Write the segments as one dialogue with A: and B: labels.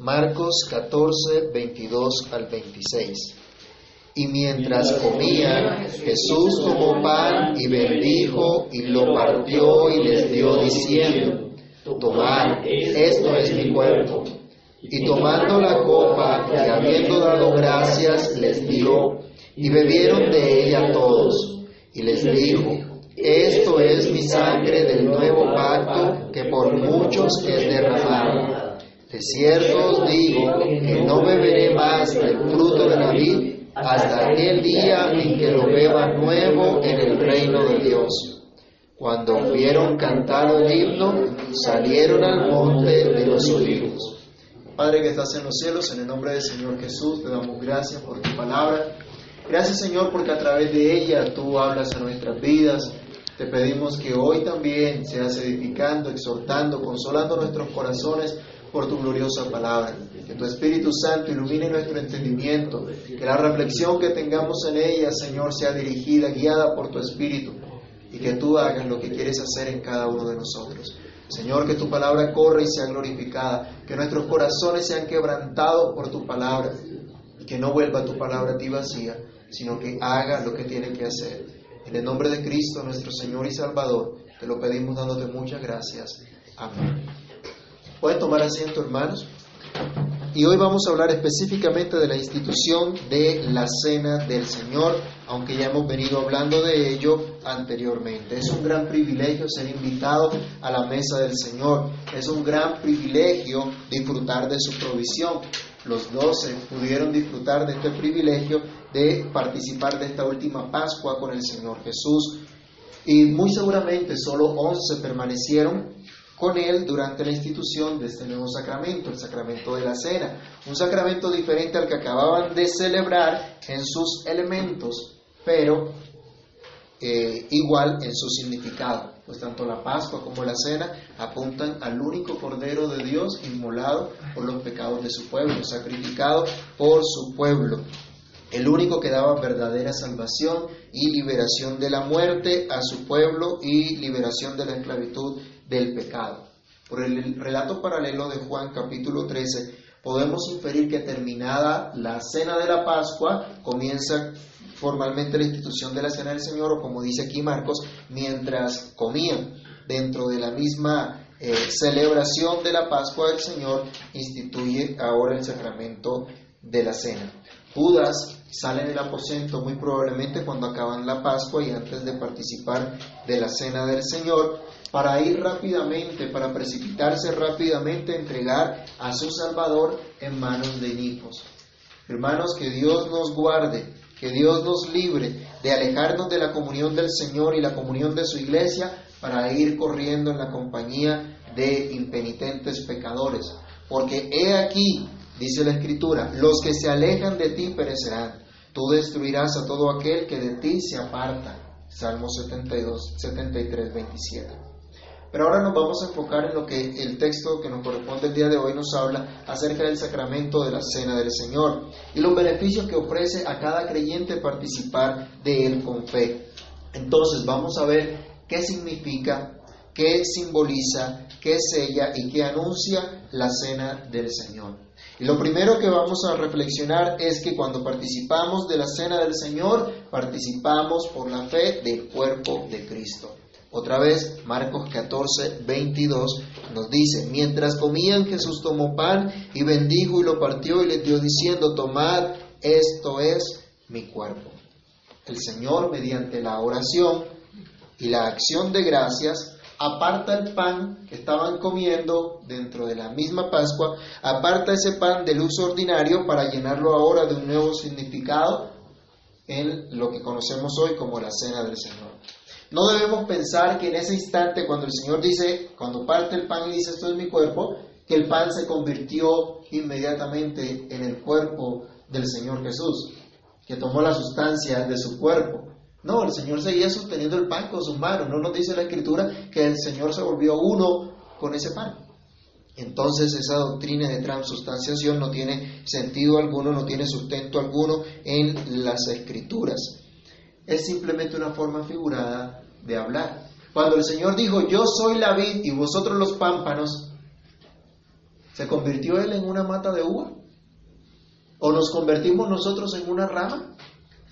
A: Marcos 14, 22 al 26. Y mientras comían, Jesús tomó pan y bendijo y lo partió y les dio diciendo, tomad, esto es mi cuerpo. Y tomando la copa y habiendo dado gracias, les dio, y bebieron de ella todos. Y les dijo, esto es mi sangre del nuevo pacto que por muchos es derramada. De cierto os digo que no beberé más del fruto de la vid hasta aquel día en que lo beba nuevo en el reino de Dios. Cuando hubieron cantado el himno, salieron al monte de los olivos.
B: Padre que estás en los cielos, en el nombre del Señor Jesús, te damos gracias por tu palabra. Gracias Señor porque a través de ella tú hablas a nuestras vidas. Te pedimos que hoy también seas edificando, exhortando, consolando nuestros corazones por tu gloriosa palabra. Que tu Espíritu Santo ilumine nuestro entendimiento, que la reflexión que tengamos en ella, Señor, sea dirigida, guiada por tu Espíritu, y que tú hagas lo que quieres hacer en cada uno de nosotros. Señor, que tu palabra corra y sea glorificada, que nuestros corazones sean quebrantados por tu palabra y que no vuelva tu palabra a ti vacía, sino que haga lo que tiene que hacer. En el nombre de Cristo, nuestro Señor y Salvador, te lo pedimos dándote muchas gracias. Amén. Pueden tomar asiento, hermanos. Y hoy vamos a hablar específicamente de la institución de la Cena del Señor, aunque ya hemos venido hablando de ello anteriormente. Es un gran privilegio ser invitado a la mesa del Señor. Es un gran privilegio disfrutar de su provisión. Los doce pudieron disfrutar de este privilegio de participar de esta última Pascua con el Señor Jesús. Y muy seguramente solo once permanecieron con él durante la institución de este nuevo sacramento, el sacramento de la cena, un sacramento diferente al que acababan de celebrar en sus elementos, pero eh, igual en su significado, pues tanto la Pascua como la cena apuntan al único Cordero de Dios inmolado por los pecados de su pueblo, sacrificado por su pueblo, el único que daba verdadera salvación y liberación de la muerte a su pueblo y liberación de la esclavitud del pecado. Por el relato paralelo de Juan capítulo 13, podemos inferir que terminada la cena de la Pascua, comienza formalmente la institución de la cena del Señor, o como dice aquí Marcos, mientras comían dentro de la misma eh, celebración de la Pascua del Señor, instituye ahora el sacramento de la cena. Judas sale del aposento muy probablemente cuando acaban la Pascua y antes de participar de la cena del Señor, para ir rápidamente, para precipitarse rápidamente entregar a su Salvador en manos de hijos. Hermanos, que Dios nos guarde, que Dios nos libre de alejarnos de la comunión del Señor y la comunión de su iglesia para ir corriendo en la compañía de impenitentes pecadores. Porque he aquí, dice la Escritura, los que se alejan de ti perecerán. Tú destruirás a todo aquel que de ti se aparta. Salmo 72, 73, 27. Pero ahora nos vamos a enfocar en lo que el texto que nos corresponde el día de hoy nos habla acerca del sacramento de la Cena del Señor y los beneficios que ofrece a cada creyente participar de él con fe. Entonces vamos a ver qué significa, qué simboliza, qué sella y qué anuncia la Cena del Señor. Y lo primero que vamos a reflexionar es que cuando participamos de la Cena del Señor, participamos por la fe del cuerpo de Cristo. Otra vez, Marcos 14, 22 nos dice, mientras comían Jesús tomó pan y bendijo y lo partió y les dio diciendo, tomad, esto es mi cuerpo. El Señor, mediante la oración y la acción de gracias, aparta el pan que estaban comiendo dentro de la misma Pascua, aparta ese pan del uso ordinario para llenarlo ahora de un nuevo significado en lo que conocemos hoy como la cena del Señor. No debemos pensar que en ese instante, cuando el Señor dice, cuando parte el pan y dice, esto es mi cuerpo, que el pan se convirtió inmediatamente en el cuerpo del Señor Jesús, que tomó la sustancia de su cuerpo. No, el Señor seguía sosteniendo el pan con sus manos. No nos dice la Escritura que el Señor se volvió uno con ese pan. Entonces esa doctrina de transustanciación no tiene sentido alguno, no tiene sustento alguno en las Escrituras es simplemente una forma figurada de hablar. Cuando el Señor dijo, yo soy la vid y vosotros los pámpanos, ¿Se convirtió él en una mata de uva? ¿O nos convertimos nosotros en una rama?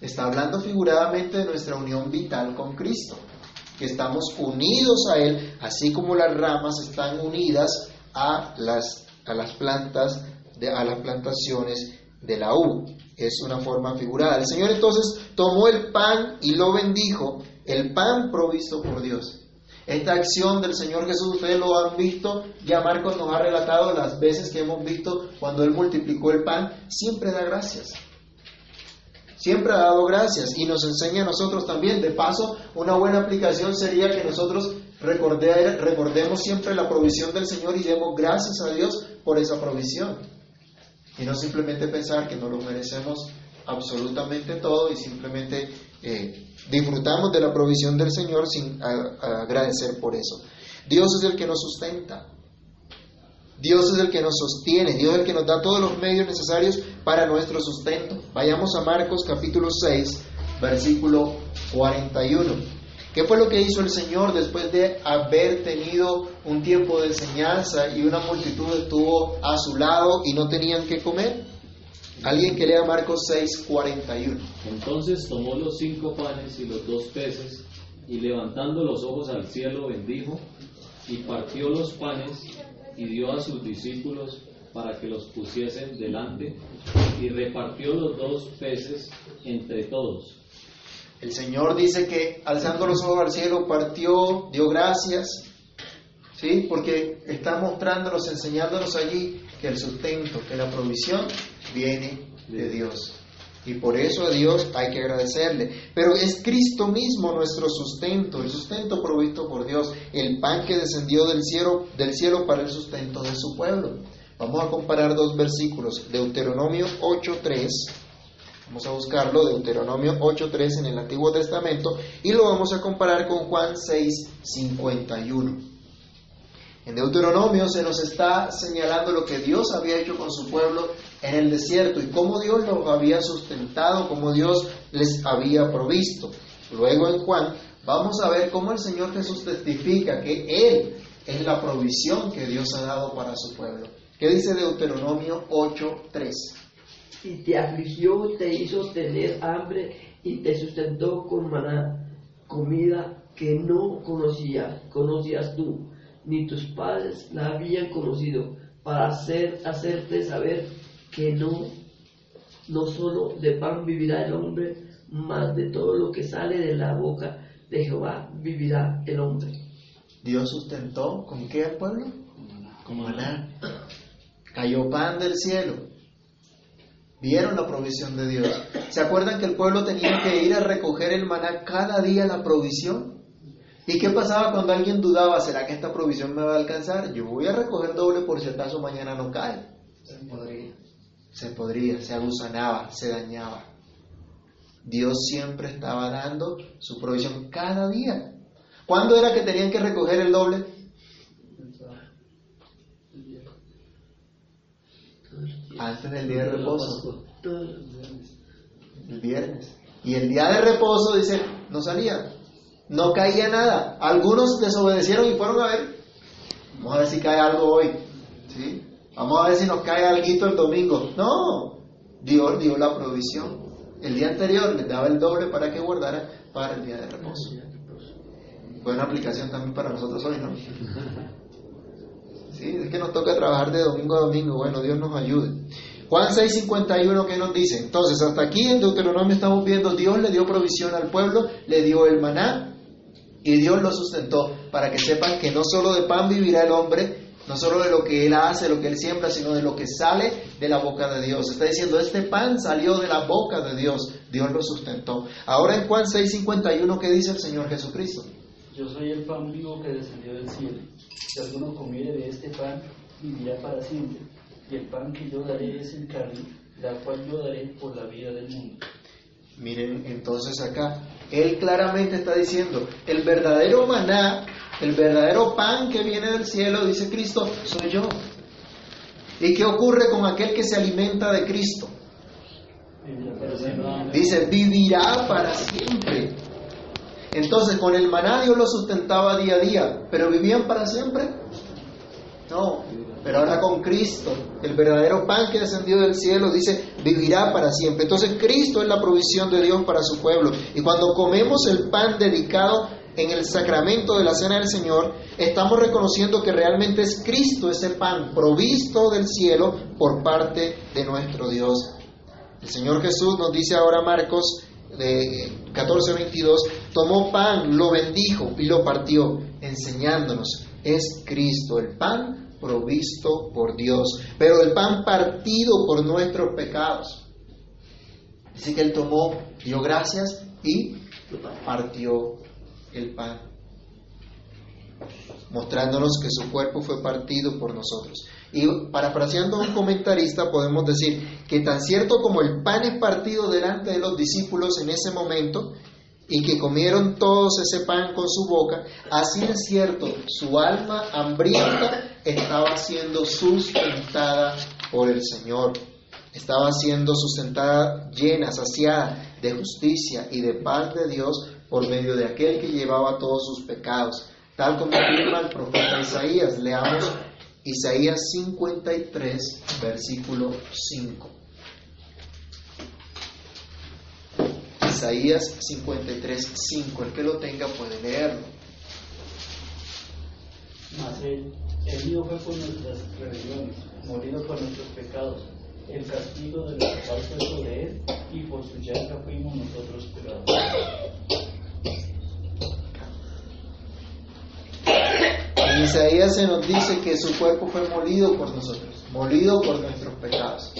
B: Está hablando figuradamente de nuestra unión vital con Cristo, que estamos unidos a Él, así como las ramas están unidas a las, a las plantas, de, a las plantaciones de la uva. Es una forma figurada. El Señor entonces tomó el pan y lo bendijo, el pan provisto por Dios. Esta acción del Señor Jesús, ustedes lo han visto, ya Marcos nos ha relatado las veces que hemos visto cuando Él multiplicó el pan, siempre da gracias. Siempre ha dado gracias y nos enseña a nosotros también. De paso, una buena aplicación sería que nosotros recordemos siempre la provisión del Señor y demos gracias a Dios por esa provisión. Y no simplemente pensar que no lo merecemos absolutamente todo y simplemente eh, disfrutamos de la provisión del Señor sin agradecer por eso. Dios es el que nos sustenta. Dios es el que nos sostiene, Dios es el que nos da todos los medios necesarios para nuestro sustento. Vayamos a Marcos capítulo 6, versículo 41. ¿Qué fue lo que hizo el Señor después de haber tenido un tiempo de enseñanza y una multitud estuvo a su lado y no tenían que comer? Alguien que lea Marcos 6, 41.
C: Entonces tomó los cinco panes y los dos peces y levantando los ojos al cielo bendijo y partió los panes y dio a sus discípulos para que los pusiesen delante y repartió los dos peces entre todos.
B: El Señor dice que alzando los ojos al cielo partió, dio gracias, ¿sí? Porque está mostrándonos, enseñándonos allí que el sustento, que la provisión viene de Dios. Y por eso a Dios hay que agradecerle. Pero es Cristo mismo nuestro sustento, el sustento provisto por Dios, el pan que descendió del cielo, del cielo para el sustento de su pueblo. Vamos a comparar dos versículos, Deuteronomio 8.3, vamos a buscarlo, Deuteronomio 8.3 en el Antiguo Testamento, y lo vamos a comparar con Juan 6.51. En Deuteronomio se nos está señalando lo que Dios había hecho con su pueblo en el desierto y cómo Dios los había sustentado, cómo Dios les había provisto. Luego en Juan vamos a ver cómo el Señor Jesús testifica que Él es la provisión que Dios ha dado para su pueblo. ¿Qué dice Deuteronomio 8.3?
D: Y te afligió, te hizo tener hambre y te sustentó con maná, comida que no conocías, conocías tú ni tus padres la habían conocido, para hacer, hacerte saber que no, no solo de pan vivirá el hombre, más de todo lo que sale de la boca de Jehová vivirá el hombre.
B: Dios sustentó con qué al pueblo? Con maná. Cayó pan del cielo. Vieron la provisión de Dios. ¿Se acuerdan que el pueblo tenía que ir a recoger el maná cada día la provisión? ¿Y qué pasaba cuando alguien dudaba, ¿será que esta provisión me va a alcanzar? Yo voy a recoger doble por si acaso mañana no cae. Se podría. Se podría, se agusanaba, se dañaba. Dios siempre estaba dando su provisión cada día. ¿Cuándo era que tenían que recoger el doble? Antes del día de reposo. El viernes. Y el día de reposo, dice, no salía no caía nada. Algunos desobedecieron y fueron a ver. Vamos a ver si cae algo hoy. ¿sí? Vamos a ver si nos cae algo el domingo. No, Dios dio la provisión. El día anterior les daba el doble para que guardara para el día de reposo. Buena aplicación también para nosotros hoy, ¿no? Es que nos toca trabajar de domingo a domingo. Bueno, Dios nos ayude. Juan 6:51, ¿qué nos dice? Entonces, hasta aquí en Deuteronomio estamos viendo, Dios le dio provisión al pueblo, le dio el maná, y Dios lo sustentó para que sepan que no solo de pan vivirá el hombre, no solo de lo que él hace, lo que él siembra, sino de lo que sale de la boca de Dios. Está diciendo, este pan salió de la boca de Dios, Dios lo sustentó. Ahora en Juan 6:51, ¿qué dice el Señor Jesucristo?
E: Yo soy el pan vivo que descendió del cielo. Si alguno comiere de este pan, vivirá para siempre. Y el pan que yo daré es el carne, la cual yo daré por la vida del mundo.
B: Miren entonces acá, él claramente está diciendo, el verdadero maná, el verdadero pan que viene del cielo, dice Cristo, soy yo. ¿Y qué ocurre con aquel que se alimenta de Cristo? Dice, vivirá para siempre. Entonces, con el maná Dios lo sustentaba día a día, pero vivían para siempre. No, Pero ahora con Cristo, el verdadero pan que descendió del cielo, dice, vivirá para siempre. Entonces Cristo es la provisión de Dios para su pueblo. Y cuando comemos el pan dedicado en el sacramento de la cena del Señor, estamos reconociendo que realmente es Cristo ese pan provisto del cielo por parte de nuestro Dios. El Señor Jesús nos dice ahora Marcos de 14:22, tomó pan, lo bendijo y lo partió, enseñándonos, es Cristo el pan provisto por Dios, pero el pan partido por nuestros pecados. Así que él tomó, dio gracias y partió el pan, mostrándonos que su cuerpo fue partido por nosotros. Y parafraseando a un comentarista podemos decir que tan cierto como el pan es partido delante de los discípulos en ese momento y que comieron todos ese pan con su boca, así es cierto, su alma hambrienta estaba siendo sustentada por el Señor. Estaba siendo sustentada llena, saciada de justicia y de paz de Dios por medio de aquel que llevaba todos sus pecados, tal como afirma el profeta Isaías. Leamos Isaías 53, versículo 5. Isaías 53, 5. El que lo tenga puede leerlo.
E: Mas él, herido fue por nuestras rebeliones, morido por nuestros pecados. El castigo de nuestra paz fue sobre él, y por su llaga fuimos nosotros curados.
B: En Isaías se nos dice que su cuerpo fue molido por nosotros, molido por nuestros pecados.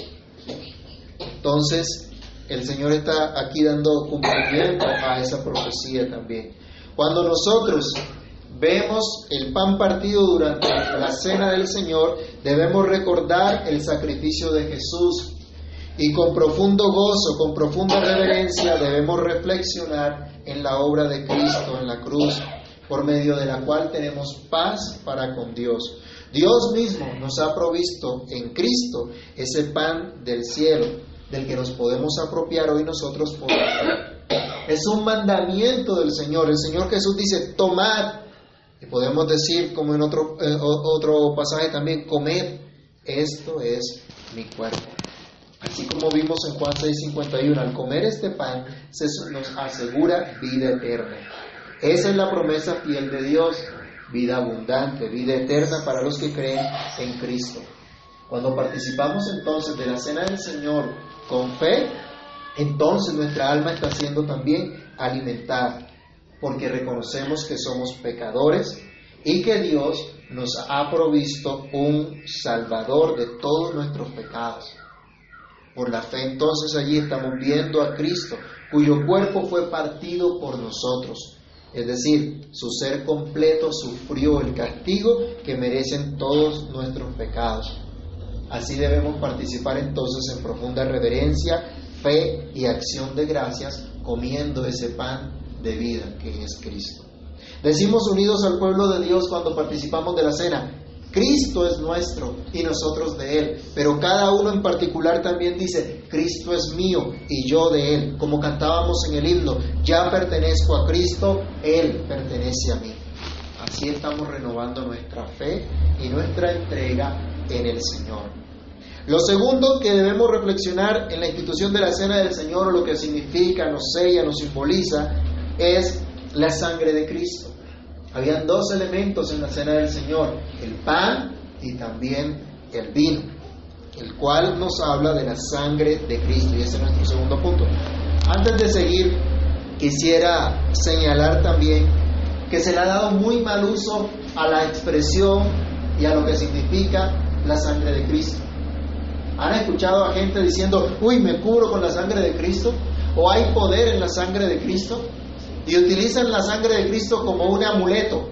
B: Entonces, el Señor está aquí dando cumplimiento a esa profecía también. Cuando nosotros vemos el pan partido durante la cena del Señor, debemos recordar el sacrificio de Jesús y con profundo gozo, con profunda reverencia debemos reflexionar en la obra de Cristo en la cruz, por medio de la cual tenemos paz para con Dios. Dios mismo nos ha provisto en Cristo ese pan del cielo, del que nos podemos apropiar hoy nosotros por Es un mandamiento del Señor. El Señor Jesús dice, tomad, y podemos decir como en otro, eh, otro pasaje también, comed, esto es mi cuerpo. Así como vimos en Juan 6:51, al comer este pan se nos asegura vida eterna. Esa es la promesa fiel de Dios, vida abundante, vida eterna para los que creen en Cristo. Cuando participamos entonces de la cena del Señor con fe, entonces nuestra alma está siendo también alimentada, porque reconocemos que somos pecadores y que Dios nos ha provisto un Salvador de todos nuestros pecados. Por la fe entonces allí estamos viendo a Cristo, cuyo cuerpo fue partido por nosotros. Es decir, su ser completo sufrió el castigo que merecen todos nuestros pecados. Así debemos participar entonces en profunda reverencia, fe y acción de gracias, comiendo ese pan de vida que es Cristo. Decimos unidos al pueblo de Dios cuando participamos de la cena, Cristo es nuestro y nosotros de Él, pero cada uno en particular también dice, Cristo es mío y yo de Él, como cantábamos en el himno, ya pertenezco a Cristo, Él pertenece a mí. Así estamos renovando nuestra fe y nuestra entrega en el Señor. Lo segundo que debemos reflexionar en la institución de la cena del Señor o lo que significa, nos sella, nos simboliza, es la sangre de Cristo. Habían dos elementos en la cena del Señor, el pan y también el vino, el cual nos habla de la sangre de Cristo y ese es nuestro segundo punto. Antes de seguir, quisiera señalar también que se le ha dado muy mal uso a la expresión y a lo que significa la sangre de Cristo. ¿Han escuchado a gente diciendo, uy, me cubro con la sangre de Cristo? ¿O hay poder en la sangre de Cristo? Y utilizan la sangre de Cristo como un amuleto.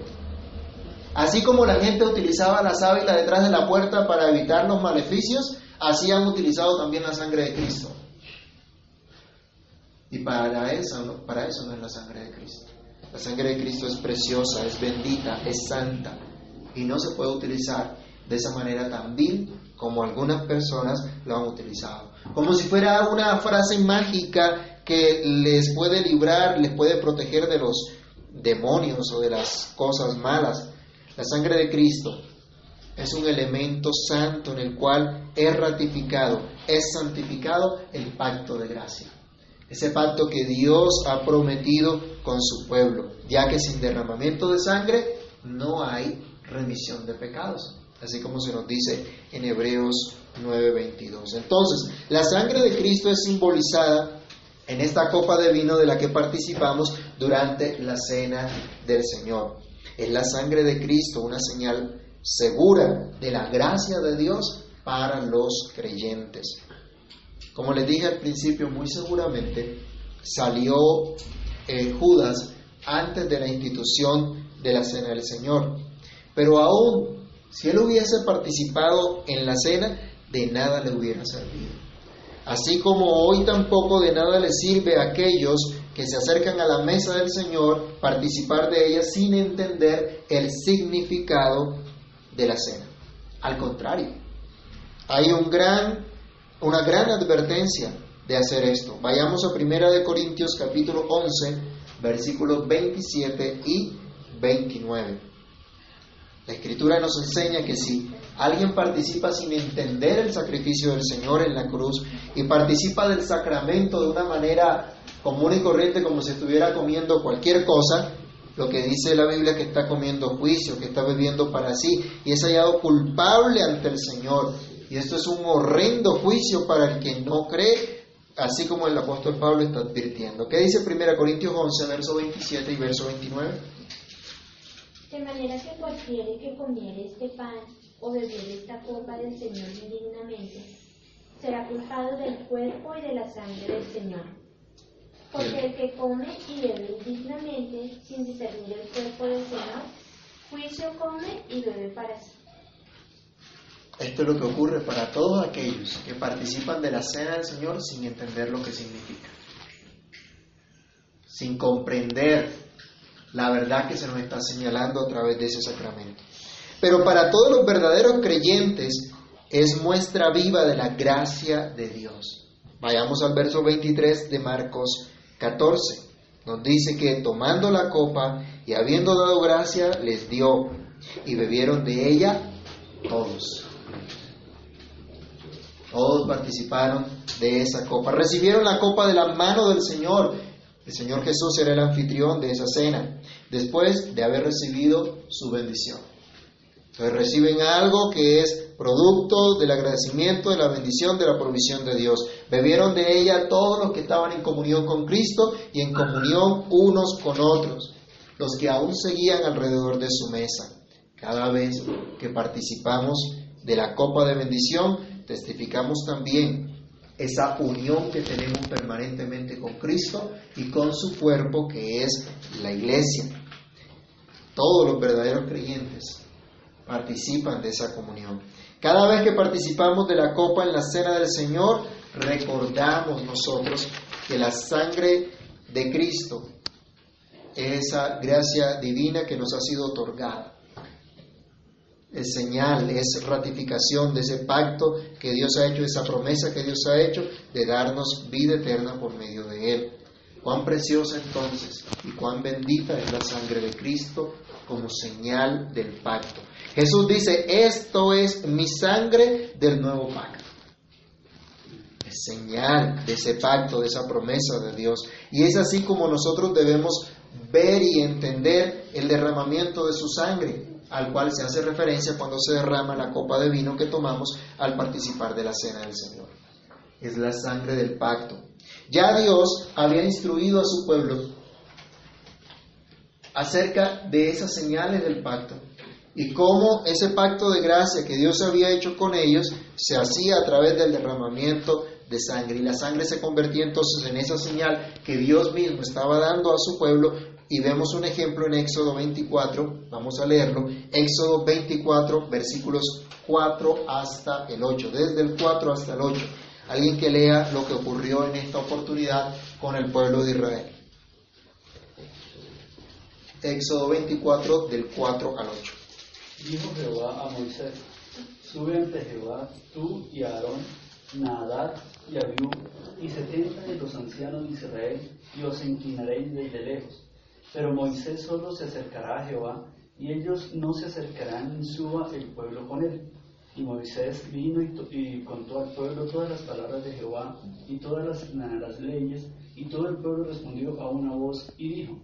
B: Así como la gente utilizaba la sábila detrás de la puerta para evitar los maleficios, así han utilizado también la sangre de Cristo. Y para eso, para eso no es la sangre de Cristo. La sangre de Cristo es preciosa, es bendita, es santa y no se puede utilizar de esa manera tan vil como algunas personas lo han utilizado. Como si fuera una frase mágica que les puede librar, les puede proteger de los demonios o de las cosas malas. La sangre de Cristo es un elemento santo en el cual es ratificado, es santificado el pacto de gracia. Ese pacto que Dios ha prometido con su pueblo, ya que sin derramamiento de sangre no hay remisión de pecados, así como se nos dice en Hebreos 9:22. Entonces, la sangre de Cristo es simbolizada en esta copa de vino de la que participamos durante la cena del Señor. Es la sangre de Cristo una señal segura de la gracia de Dios para los creyentes. Como les dije al principio, muy seguramente salió eh, Judas antes de la institución de la cena del Señor. Pero aún si él hubiese participado en la cena, de nada le hubiera servido. Así como hoy tampoco de nada le sirve a aquellos que se acercan a la mesa del Señor participar de ella sin entender el significado de la cena. Al contrario, hay un gran, una gran advertencia de hacer esto. Vayamos a 1 de Corintios capítulo 11, versículos 27 y 29. La escritura nos enseña que si alguien participa sin entender el sacrificio del Señor en la cruz y participa del sacramento de una manera común y corriente como si estuviera comiendo cualquier cosa, lo que dice la Biblia que está comiendo juicio, que está bebiendo para sí y es hallado culpable ante el Señor. Y esto es un horrendo juicio para el que no cree, así como el apóstol Pablo está advirtiendo. ¿Qué dice 1 Corintios 11, verso 27 y verso 29?
F: De manera que cualquiera que comiere este pan o bebiere esta copa del Señor indignamente, será culpado del cuerpo y de la sangre del Señor. Porque el que come y bebe indignamente, sin discernir el cuerpo del Señor, juicio come y bebe para sí.
B: Esto es lo que ocurre para todos aquellos que participan de la cena del Señor sin entender lo que significa, sin comprender la verdad que se nos está señalando a través de ese sacramento. Pero para todos los verdaderos creyentes es muestra viva de la gracia de Dios. Vayamos al verso 23 de Marcos 14. Nos dice que tomando la copa y habiendo dado gracia, les dio y bebieron de ella todos. Todos participaron de esa copa. Recibieron la copa de la mano del Señor. El Señor Jesús era el anfitrión de esa cena, después de haber recibido su bendición. Entonces reciben algo que es producto del agradecimiento, de la bendición, de la provisión de Dios. Bebieron de ella todos los que estaban en comunión con Cristo y en comunión unos con otros, los que aún seguían alrededor de su mesa. Cada vez que participamos de la copa de bendición, testificamos también esa unión que tenemos permanentemente con Cristo y con su cuerpo que es la iglesia. Todos los verdaderos creyentes participan de esa comunión. Cada vez que participamos de la copa en la cena del Señor, recordamos nosotros que la sangre de Cristo es esa gracia divina que nos ha sido otorgada. Es señal, es ratificación de ese pacto que Dios ha hecho, esa promesa que Dios ha hecho de darnos vida eterna por medio de Él. Cuán preciosa entonces y cuán bendita es la sangre de Cristo como señal del pacto. Jesús dice, esto es mi sangre del nuevo pacto. Es señal de ese pacto, de esa promesa de Dios. Y es así como nosotros debemos ver y entender el derramamiento de su sangre, al cual se hace referencia cuando se derrama la copa de vino que tomamos al participar de la cena del Señor. Es la sangre del pacto. Ya Dios había instruido a su pueblo acerca de esas señales del pacto y cómo ese pacto de gracia que Dios había hecho con ellos se hacía a través del derramamiento de sangre. Y la sangre se convertía entonces en esa señal que Dios mismo estaba dando a su pueblo. Y vemos un ejemplo en Éxodo 24, vamos a leerlo, Éxodo 24, versículos 4 hasta el 8, desde el 4 hasta el 8. Alguien que lea lo que ocurrió en esta oportunidad con el pueblo de Israel. Éxodo 24 del 4 al 8.
E: Dijo Jehová a Moisés, sube ante Jehová tú y Aarón, Nadab y Abiú, y setenta de los ancianos de Israel, y os inclinaréis desde lejos. Pero Moisés solo se acercará a Jehová, y ellos no se acercarán ni suba el pueblo con él. Y Moisés vino y, contó al pueblo todas las palabras de Jehová y todas las, las leyes, y todo el pueblo respondió a una voz y dijo,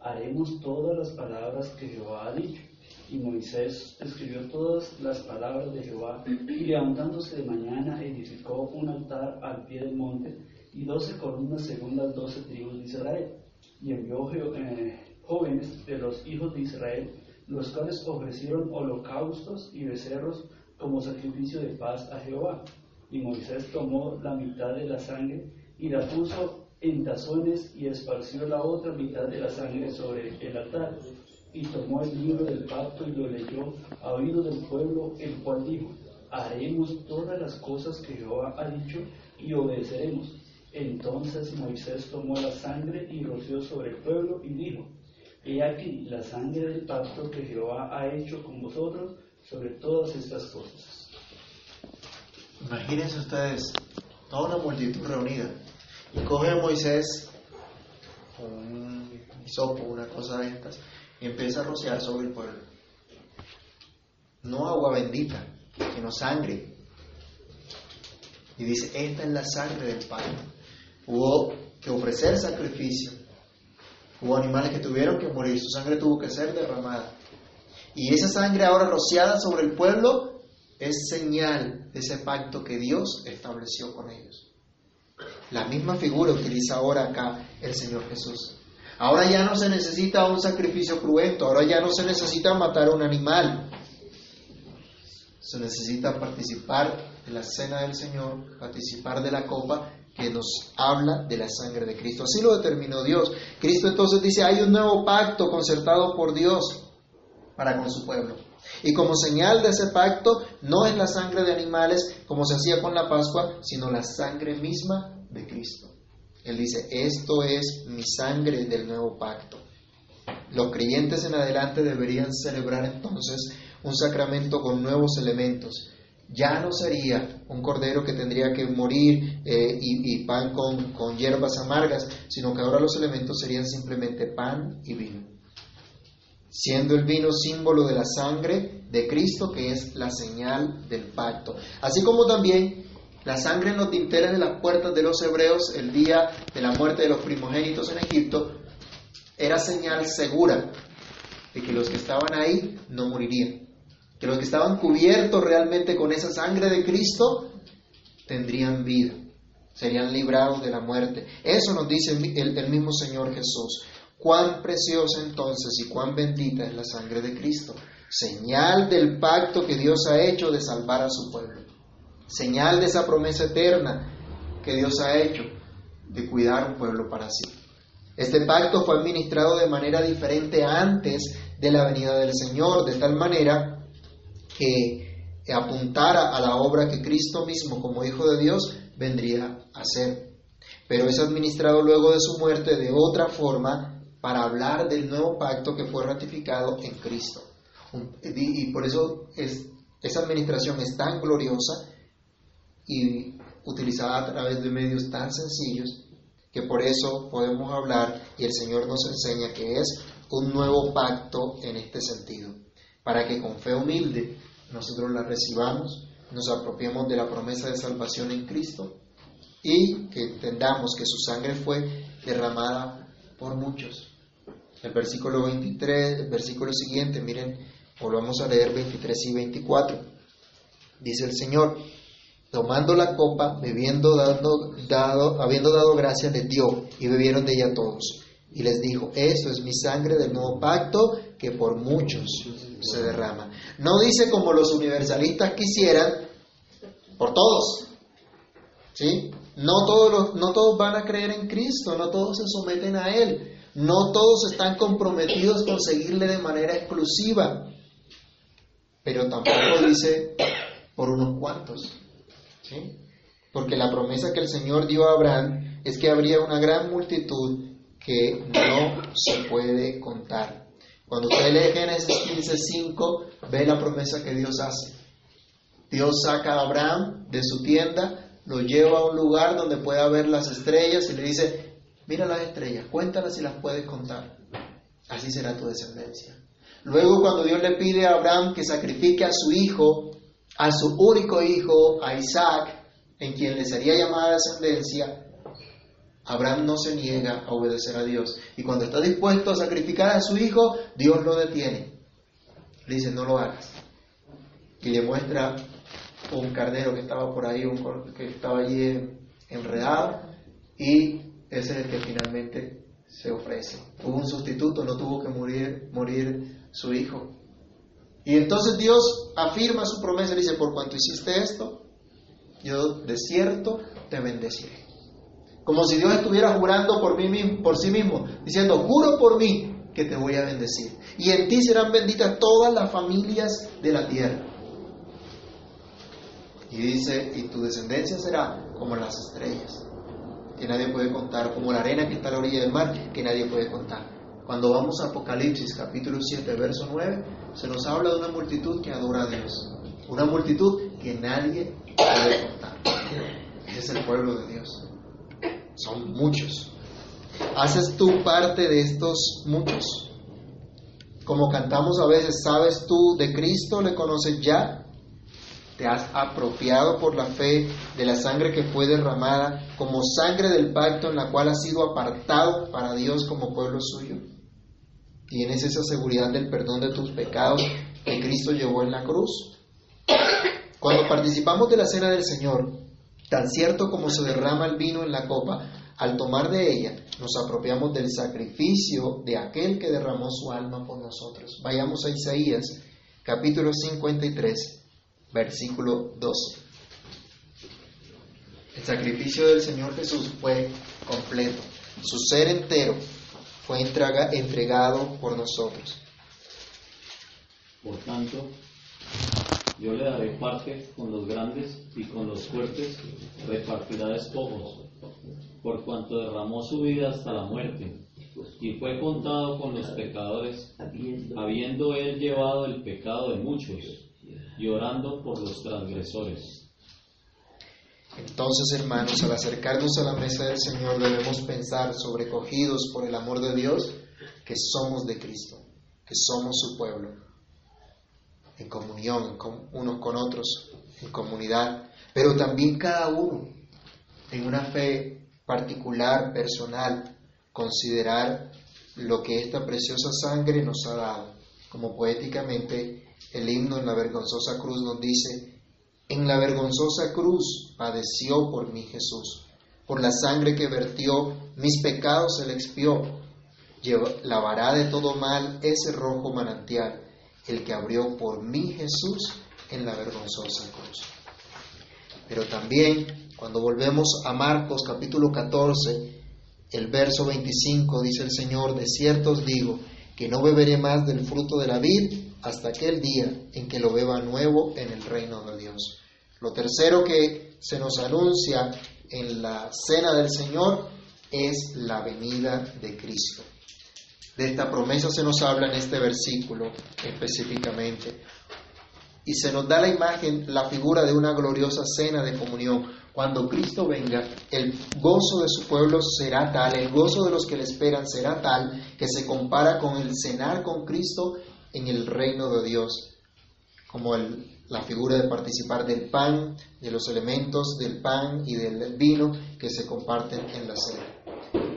E: haremos todas las palabras que Jehová ha dicho. Y Moisés escribió todas las palabras de Jehová, y levantándose de mañana edificó un altar al pie del monte, y doce columnas según las doce tribus de Israel. Y envió eh, jóvenes de los hijos de Israel, los cuales ofrecieron holocaustos y becerros como sacrificio de paz a Jehová. Y Moisés tomó la mitad de la sangre y la puso en tazones y esparció la otra mitad de la sangre sobre el altar. Y tomó el libro del pacto y lo leyó a oído del pueblo, el cual dijo, haremos todas las cosas que Jehová ha dicho y obedeceremos. Entonces Moisés tomó la sangre y roció sobre el pueblo y dijo, He aquí la sangre del pacto que Jehová ha hecho con vosotros sobre todas estas cosas.
B: Imagínense ustedes toda una multitud reunida y coge a Moisés un hisopo, una cosa de estas, y empieza a rociar sobre el pueblo. No agua bendita, sino sangre. Y dice, esta es la sangre del Padre. Hubo que ofrecer sacrificio. Hubo animales que tuvieron que morir, su sangre tuvo que ser derramada. Y esa sangre ahora rociada sobre el pueblo es señal de ese pacto que Dios estableció con ellos. La misma figura utiliza ahora acá el Señor Jesús. Ahora ya no se necesita un sacrificio cruento, ahora ya no se necesita matar a un animal. Se necesita participar de la cena del Señor, participar de la copa que nos habla de la sangre de Cristo. Así lo determinó Dios. Cristo entonces dice, hay un nuevo pacto concertado por Dios para con su pueblo. Y como señal de ese pacto no es la sangre de animales como se hacía con la Pascua, sino la sangre misma de Cristo. Él dice, esto es mi sangre del nuevo pacto. Los creyentes en adelante deberían celebrar entonces un sacramento con nuevos elementos. Ya no sería un cordero que tendría que morir eh, y, pan con, con hierbas amargas, sino que ahora los elementos serían simplemente pan y vino siendo el vino símbolo de la sangre de Cristo, que es la señal del pacto. Así como también la sangre en los dinteles de las puertas de los hebreos el día de la muerte de los primogénitos en Egipto era señal segura de que los que estaban ahí no morirían, que los que estaban cubiertos realmente con esa sangre de Cristo tendrían vida, serían librados de la muerte. Eso nos dice el, el mismo Señor Jesús. Cuán preciosa entonces y cuán bendita es la sangre de Cristo, señal del pacto que Dios ha hecho de salvar a su pueblo, señal de esa promesa eterna que Dios ha hecho de cuidar un pueblo para sí. Este pacto fue administrado de manera diferente antes de la venida del Señor, de tal manera que apuntara a la obra que Cristo mismo como Hijo de Dios vendría a hacer. Pero es administrado luego de su muerte de otra forma para hablar del nuevo pacto que fue ratificado en Cristo. Y por eso es, esa administración es tan gloriosa y utilizada a través de medios tan sencillos que por eso podemos hablar y el Señor nos enseña que es un nuevo pacto en este sentido, para que con fe humilde nosotros la recibamos, nos apropiemos de la promesa de salvación en Cristo y que entendamos que su sangre fue derramada por muchos el versículo 23, el versículo siguiente, miren, volvamos a leer 23 y 24. Dice el Señor, tomando la copa, bebiendo, dando, dado, habiendo dado gracia, les dio y bebieron de ella todos. Y les dijo, esto es mi sangre del nuevo pacto que por muchos se derrama. No dice como los universalistas quisieran, por todos. ¿Sí? No todos, no todos van a creer en Cristo, no todos se someten a Él. No todos están comprometidos con seguirle de manera exclusiva, pero tampoco dice por unos cuantos. ¿sí? Porque la promesa que el Señor dio a Abraham es que habría una gran multitud que no se puede contar. Cuando usted lee Génesis 15:5, ve la promesa que Dios hace. Dios saca a Abraham de su tienda, lo lleva a un lugar donde pueda ver las estrellas y le dice, Mira las estrellas, cuéntalas si las puedes contar. Así será tu descendencia. Luego cuando Dios le pide a Abraham que sacrifique a su hijo, a su único hijo, a Isaac, en quien le sería llamada descendencia, Abraham no se niega a obedecer a Dios. Y cuando está dispuesto a sacrificar a su hijo, Dios lo detiene. Le dice, no lo hagas. Y le muestra un carnero que estaba por ahí, un, que estaba allí enredado, y ese es el que finalmente se ofrece. Hubo un sustituto, no tuvo que morir, morir su hijo. Y entonces Dios afirma su promesa y dice, por cuanto hiciste esto, yo de cierto te bendeciré. Como si Dios estuviera jurando por, mí por sí mismo, diciendo, juro por mí que te voy a bendecir. Y en ti serán benditas todas las familias de la tierra. Y dice, y tu descendencia será como las estrellas, que nadie puede contar, como la arena que está a la orilla del mar, que nadie puede contar. Cuando vamos a Apocalipsis capítulo 7, verso 9, se nos habla de una multitud que adora a Dios. Una multitud que nadie puede contar. Es el pueblo de Dios. Son muchos. ¿Haces tú parte de estos muchos? Como cantamos a veces, ¿sabes tú de Cristo? ¿Le conoces ya? ¿Te has apropiado por la fe de la sangre que fue derramada como sangre del pacto en la cual has sido apartado para Dios como pueblo suyo? ¿Tienes esa seguridad del perdón de tus pecados que Cristo llevó en la cruz? Cuando participamos de la cena del Señor, Tan cierto como se derrama el vino en la copa, al tomar de ella nos apropiamos del sacrificio de aquel que derramó su alma por nosotros. Vayamos a Isaías capítulo 53, versículo 12. El sacrificio del Señor Jesús fue completo. Su ser entero fue entregado por nosotros.
C: Por tanto, yo le daré parte con los grandes y con los fuertes repartirá despojos, por cuanto derramó su vida hasta la muerte, y fue contado con los pecadores, habiendo él llevado el pecado de muchos, llorando por los transgresores.
B: Entonces, hermanos, al acercarnos a la mesa del Señor debemos pensar, sobrecogidos por el amor de Dios, que somos de Cristo, que somos su pueblo en comunión con unos con otros, en comunidad, pero también cada uno en una fe particular, personal, considerar lo que esta preciosa sangre nos ha dado. Como poéticamente el himno en la vergonzosa cruz nos dice, en la vergonzosa cruz padeció por mí Jesús, por la sangre que vertió, mis pecados se le expió, lavará de todo mal ese rojo manantial el que abrió por mí Jesús en la vergonzosa cruz. Pero también cuando volvemos a Marcos capítulo 14, el verso 25 dice el Señor, de cierto os digo que no beberé más del fruto de la vid hasta aquel día en que lo beba nuevo en el reino de Dios. Lo tercero que se nos anuncia en la cena del Señor es la venida de Cristo. De esta promesa se nos habla en este versículo específicamente. Y se nos da la imagen, la figura de una gloriosa cena de comunión. Cuando Cristo venga, el gozo de su pueblo será tal, el gozo de los que le esperan será tal, que se compara con el cenar con Cristo en el reino de Dios, como la figura de participar del pan, de los elementos del pan y del vino que se comparten en la cena.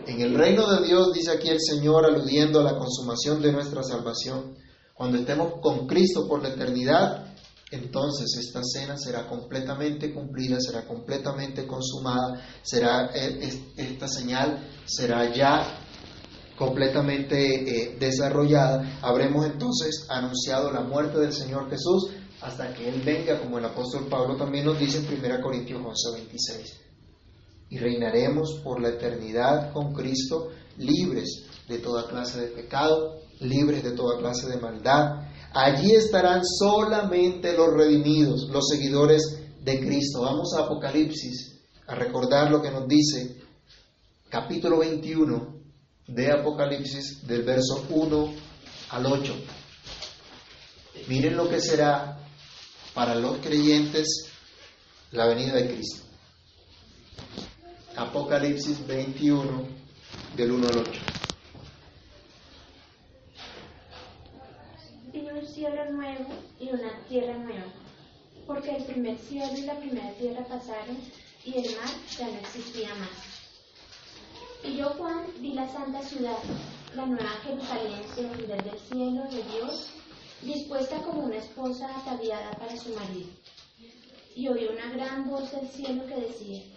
B: En el reino de Dios, dice aquí el Señor, aludiendo a la consumación de nuestra salvación, cuando estemos con Cristo por la eternidad, entonces esta cena será completamente cumplida, será completamente consumada, será eh, esta señal será ya completamente eh, desarrollada. Habremos entonces anunciado la muerte del Señor Jesús hasta que Él venga, como el apóstol Pablo también nos dice en 1 Corintios 11, 26 y reinaremos por la eternidad con Cristo, libres de toda clase de pecado, libres de toda clase de maldad. Allí estarán solamente los redimidos, los seguidores de Cristo. Vamos a Apocalipsis a recordar lo que nos dice capítulo 21 de Apocalipsis del verso 1 al 8. Miren lo que será para los creyentes la venida de Cristo. Apocalipsis 21, del 1 al 8.
F: Y un cielo nuevo y una tierra nueva, porque el primer cielo y la primera tierra pasaron y el mar ya no existía más. Y yo, Juan, vi la santa ciudad, la nueva Jerusalén, ciudad del cielo de Dios, dispuesta como una esposa ataviada para su marido. Y oí una gran voz del cielo que decía,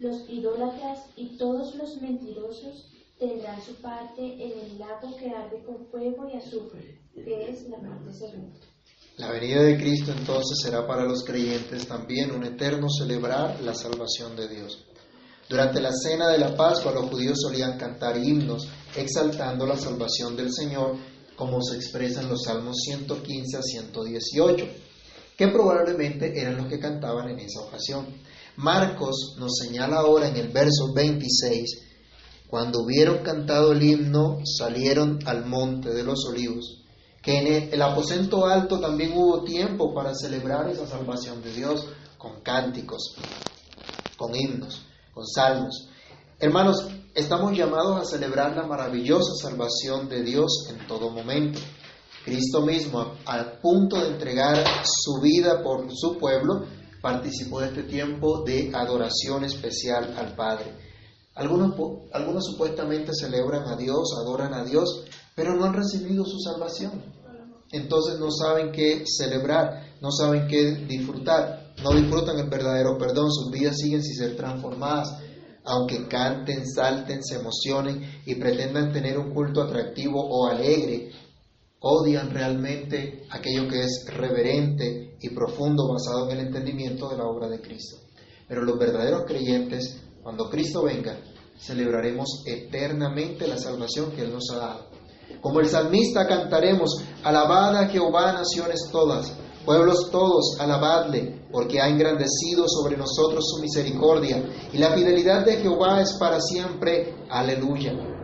F: los idólatras y todos los mentirosos tendrán su parte en el lago que arde con fuego y azufre, que es la muerte segunda.
B: La venida de Cristo entonces será para los creyentes también un eterno celebrar la salvación de Dios. Durante la cena de la Pascua los judíos solían cantar himnos exaltando la salvación del Señor, como se expresa en los Salmos 115 a 118, que probablemente eran los que cantaban en esa ocasión. Marcos nos señala ahora en el verso 26, cuando hubieron cantado el himno, salieron al monte de los olivos, que en el aposento alto también hubo tiempo para celebrar esa salvación de Dios con cánticos, con himnos, con salmos. Hermanos, estamos llamados a celebrar la maravillosa salvación de Dios en todo momento. Cristo mismo, al punto de entregar su vida por su pueblo, participó de este tiempo de adoración especial al Padre. Algunos, algunos supuestamente celebran a Dios, adoran a Dios, pero no han recibido su salvación. Entonces no saben qué celebrar, no saben qué disfrutar, no disfrutan el verdadero perdón, sus vidas siguen sin ser transformadas, aunque canten, salten, se emocionen y pretendan tener un culto atractivo o alegre, odian realmente aquello que es reverente y profundo basado en el entendimiento de la obra de Cristo. Pero los verdaderos creyentes, cuando Cristo venga, celebraremos eternamente la salvación que Él nos ha dado. Como el salmista cantaremos, alabad a Jehová naciones todas, pueblos todos, alabadle, porque ha engrandecido sobre nosotros su misericordia, y la fidelidad de Jehová es para siempre, aleluya.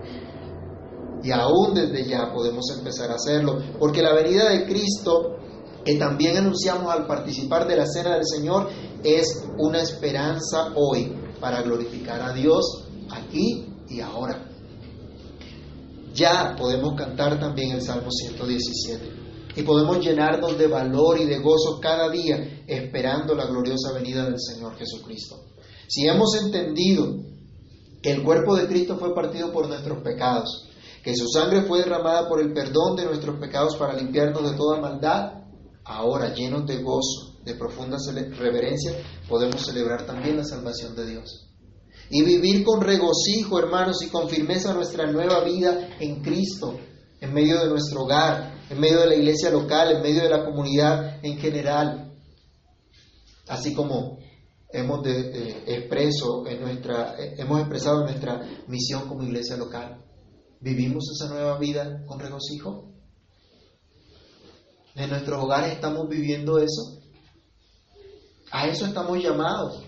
B: Y aún desde ya podemos empezar a hacerlo, porque la venida de Cristo, que también anunciamos al participar de la cena del Señor, es una esperanza hoy para glorificar a Dios aquí y ahora. Ya podemos cantar también el Salmo 117 y podemos llenarnos de valor y de gozo cada día esperando la gloriosa venida del Señor Jesucristo. Si hemos entendido que el cuerpo de Cristo fue partido por nuestros pecados, que su sangre fue derramada por el perdón de nuestros pecados para limpiarnos de toda maldad, ahora llenos de gozo, de profunda reverencia, podemos celebrar también la salvación de Dios y vivir con regocijo, hermanos, y con firmeza nuestra nueva vida en Cristo, en medio de nuestro hogar, en medio de la iglesia local, en medio de la comunidad en general, así como hemos expreso en nuestra, hemos expresado nuestra misión como iglesia local. ¿Vivimos esa nueva vida con regocijo? ¿En nuestros hogares estamos viviendo eso? A eso estamos llamados.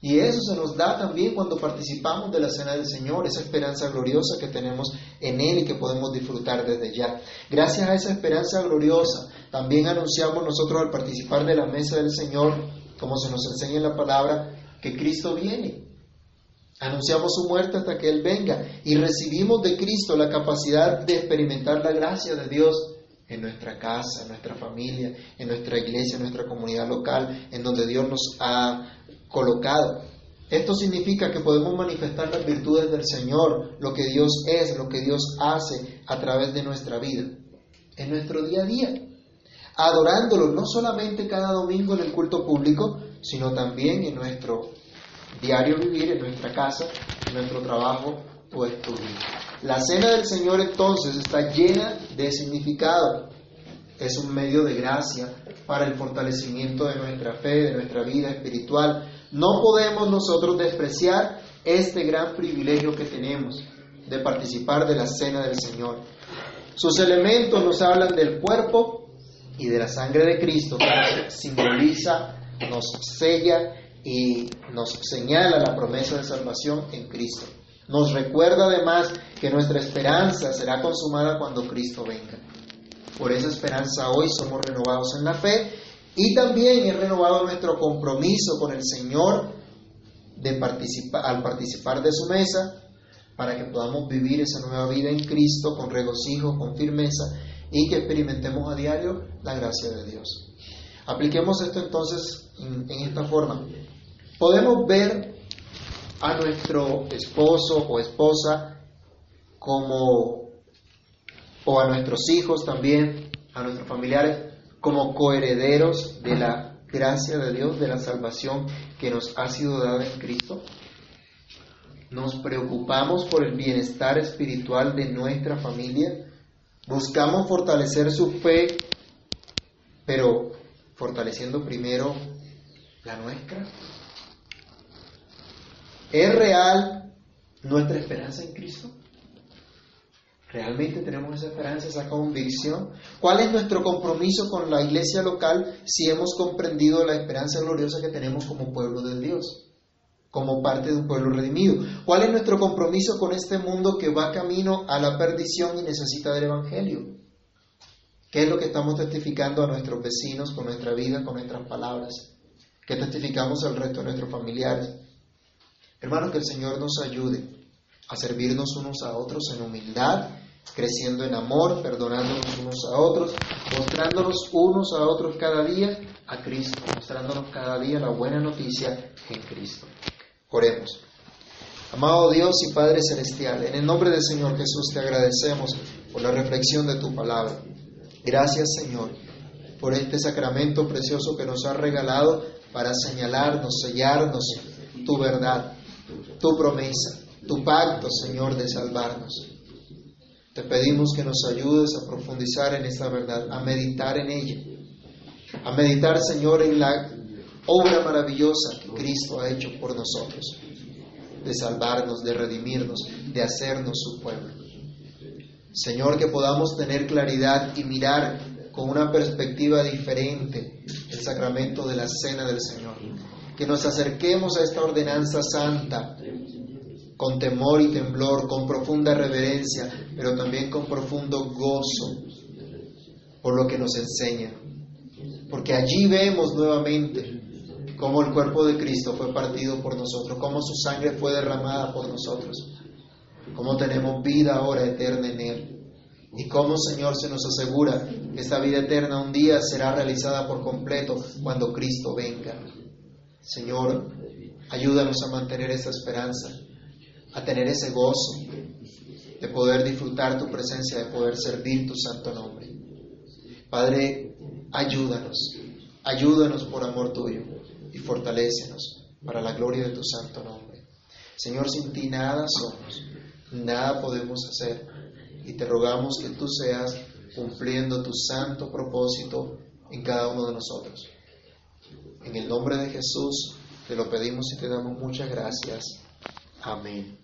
B: Y eso se nos da también cuando participamos de la cena del Señor, esa esperanza gloriosa que tenemos en Él y que podemos disfrutar desde ya. Gracias a esa esperanza gloriosa, también anunciamos nosotros al participar de la mesa del Señor, como se nos enseña en la palabra, que Cristo viene. Anunciamos su muerte hasta que Él venga y recibimos de Cristo la capacidad de experimentar la gracia de Dios en nuestra casa, en nuestra familia, en nuestra iglesia, en nuestra comunidad local, en donde Dios nos ha colocado. Esto significa que podemos manifestar las virtudes del Señor, lo que Dios es, lo que Dios hace a través de nuestra vida, en nuestro día a día, adorándolo no solamente cada domingo en el culto público, sino también en nuestro diario vivir, en nuestra casa, en nuestro trabajo o estudio. La cena del Señor entonces está llena de significado. Es un medio de gracia para el fortalecimiento de nuestra fe, de nuestra vida espiritual. No podemos nosotros despreciar este gran privilegio que tenemos de participar de la cena del Señor. Sus elementos nos hablan del cuerpo y de la sangre de Cristo, que simboliza, nos sella y nos señala la promesa de salvación en Cristo. Nos recuerda además que nuestra esperanza será consumada cuando Cristo venga. Por esa esperanza hoy somos renovados en la fe y también es renovado nuestro compromiso con el Señor de participar, al participar de su mesa para que podamos vivir esa nueva vida en Cristo con regocijo, con firmeza y que experimentemos a diario la gracia de Dios. Apliquemos esto entonces en, en esta forma. Podemos ver a nuestro esposo o esposa como, o a nuestros hijos también, a nuestros familiares, como coherederos de la gracia de Dios, de la salvación que nos ha sido dada en Cristo. Nos preocupamos por el bienestar espiritual de nuestra familia. Buscamos fortalecer su fe, pero fortaleciendo primero la nuestra. ¿Es real nuestra esperanza en Cristo? ¿Realmente tenemos esa esperanza, esa convicción? ¿Cuál es nuestro compromiso con la iglesia local si hemos comprendido la esperanza gloriosa que tenemos como pueblo de Dios? Como parte de un pueblo redimido. ¿Cuál es nuestro compromiso con este mundo que va camino a la perdición y necesita del Evangelio? ¿Qué es lo que estamos testificando a nuestros vecinos con nuestra vida, con nuestras palabras? ¿Qué testificamos al resto de nuestros familiares? Hermanos, que el Señor nos ayude a servirnos unos a otros en humildad, creciendo en amor, perdonándonos unos a otros, mostrándonos unos a otros cada día a Cristo, mostrándonos cada día la buena noticia en Cristo. Oremos. Amado Dios y Padre Celestial, en el nombre del Señor Jesús te agradecemos por la reflexión de tu palabra. Gracias Señor por este sacramento precioso que nos has regalado para señalarnos, sellarnos tu verdad tu promesa, tu pacto, Señor, de salvarnos. Te pedimos que nos ayudes a profundizar en esta verdad, a meditar en ella, a meditar, Señor, en la obra maravillosa que Cristo ha hecho por nosotros, de salvarnos, de redimirnos, de hacernos su pueblo. Señor, que podamos tener claridad y mirar con una perspectiva diferente el sacramento de la cena del Señor que nos acerquemos a esta ordenanza santa con temor y temblor, con profunda reverencia, pero también con profundo gozo por lo que nos enseña. Porque allí vemos nuevamente cómo el cuerpo de Cristo fue partido por nosotros, cómo su sangre fue derramada por nosotros, cómo tenemos vida ahora eterna en Él. Y cómo, Señor, se nos asegura que esta vida eterna un día será realizada por completo cuando Cristo venga. Señor, ayúdanos a mantener esa esperanza, a tener ese gozo de poder disfrutar tu presencia, de poder servir tu santo nombre. Padre, ayúdanos, ayúdanos por amor tuyo y fortalécenos para la gloria de tu santo nombre. Señor, sin ti nada somos, nada podemos hacer y te rogamos que tú seas cumpliendo tu santo propósito en cada uno de nosotros. En el nombre de Jesús te lo pedimos y te damos muchas gracias. Amén.